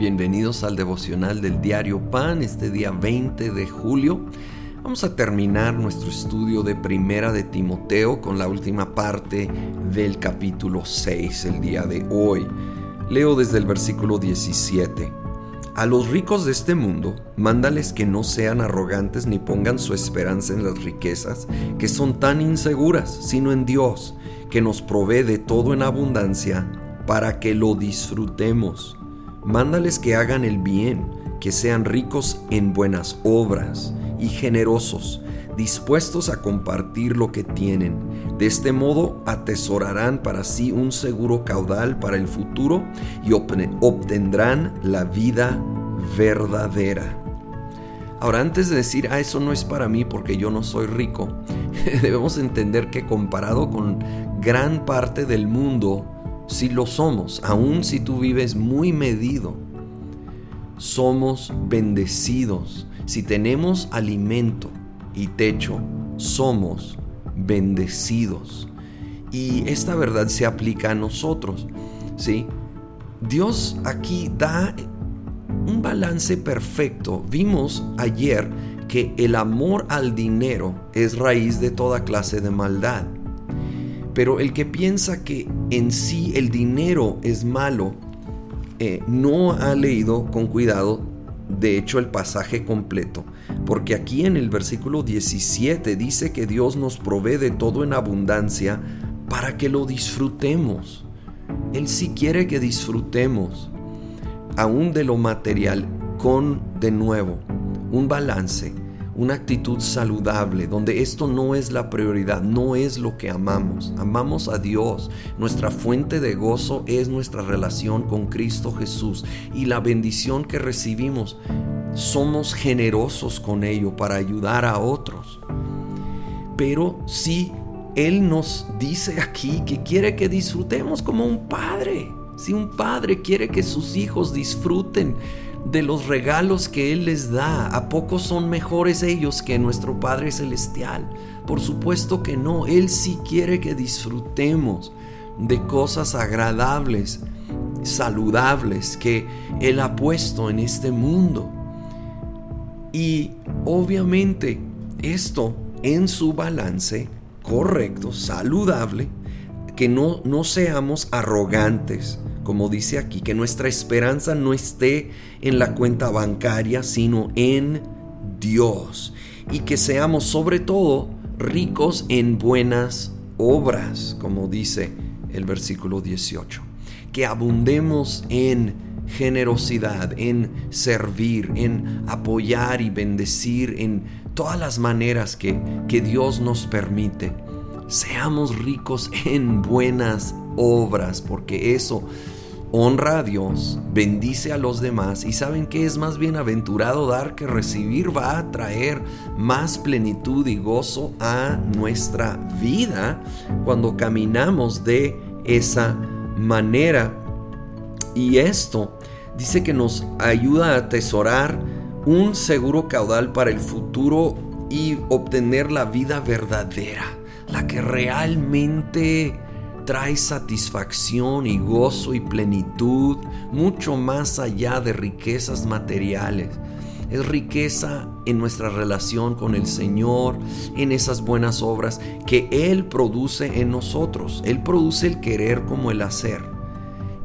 Bienvenidos al devocional del diario Pan, este día 20 de julio. Vamos a terminar nuestro estudio de Primera de Timoteo con la última parte del capítulo 6 el día de hoy. Leo desde el versículo 17. A los ricos de este mundo, mándales que no sean arrogantes ni pongan su esperanza en las riquezas, que son tan inseguras, sino en Dios, que nos provee de todo en abundancia, para que lo disfrutemos. Mándales que hagan el bien, que sean ricos en buenas obras y generosos, dispuestos a compartir lo que tienen. De este modo atesorarán para sí un seguro caudal para el futuro y obtendrán la vida verdadera. Ahora, antes de decir, ah, eso no es para mí porque yo no soy rico, debemos entender que comparado con gran parte del mundo, si lo somos, aun si tú vives muy medido, somos bendecidos. Si tenemos alimento y techo, somos bendecidos. Y esta verdad se aplica a nosotros, ¿sí? Dios aquí da un balance perfecto. Vimos ayer que el amor al dinero es raíz de toda clase de maldad. Pero el que piensa que en sí el dinero es malo, eh, no ha leído con cuidado, de hecho, el pasaje completo. Porque aquí en el versículo 17 dice que Dios nos provee de todo en abundancia para que lo disfrutemos. Él sí quiere que disfrutemos, aún de lo material, con de nuevo un balance una actitud saludable, donde esto no es la prioridad, no es lo que amamos. Amamos a Dios. Nuestra fuente de gozo es nuestra relación con Cristo Jesús y la bendición que recibimos. Somos generosos con ello para ayudar a otros. Pero si Él nos dice aquí que quiere que disfrutemos como un padre. Si un padre quiere que sus hijos disfruten de los regalos que Él les da. ¿A poco son mejores ellos que nuestro Padre Celestial? Por supuesto que no. Él sí quiere que disfrutemos de cosas agradables, saludables que Él ha puesto en este mundo. Y obviamente esto en su balance correcto, saludable, que no, no seamos arrogantes, como dice aquí, que nuestra esperanza no esté en la cuenta bancaria, sino en Dios. Y que seamos sobre todo ricos en buenas obras, como dice el versículo 18. Que abundemos en generosidad, en servir, en apoyar y bendecir en todas las maneras que, que Dios nos permite. Seamos ricos en buenas obras, porque eso honra a Dios, bendice a los demás y saben que es más bienaventurado dar que recibir va a traer más plenitud y gozo a nuestra vida cuando caminamos de esa manera. Y esto dice que nos ayuda a atesorar un seguro caudal para el futuro y obtener la vida verdadera, la que realmente trae satisfacción y gozo y plenitud mucho más allá de riquezas materiales. Es riqueza en nuestra relación con el Señor, en esas buenas obras que Él produce en nosotros. Él produce el querer como el hacer.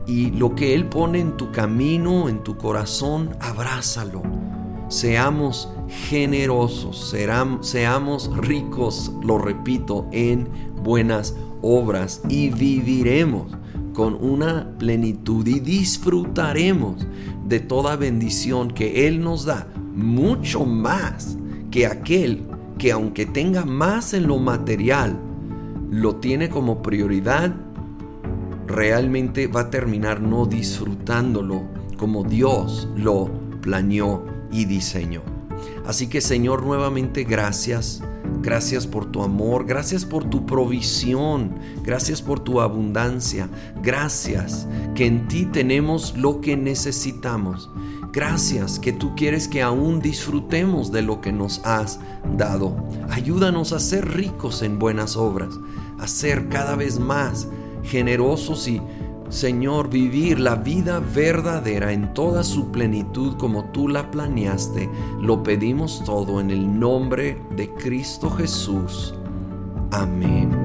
Y lo que Él pone en tu camino, en tu corazón, abrázalo. Seamos generosos, seamos ricos, lo repito, en buenas obras y viviremos con una plenitud y disfrutaremos de toda bendición que Él nos da, mucho más que aquel que aunque tenga más en lo material, lo tiene como prioridad, realmente va a terminar no disfrutándolo como Dios lo planeó y diseñó. Así que Señor, nuevamente gracias Gracias por tu amor, gracias por tu provisión, gracias por tu abundancia, gracias que en ti tenemos lo que necesitamos. Gracias que tú quieres que aún disfrutemos de lo que nos has dado. Ayúdanos a ser ricos en buenas obras, a ser cada vez más generosos y Señor, vivir la vida verdadera en toda su plenitud como tú la planeaste. Lo pedimos todo en el nombre de Cristo Jesús. Amén.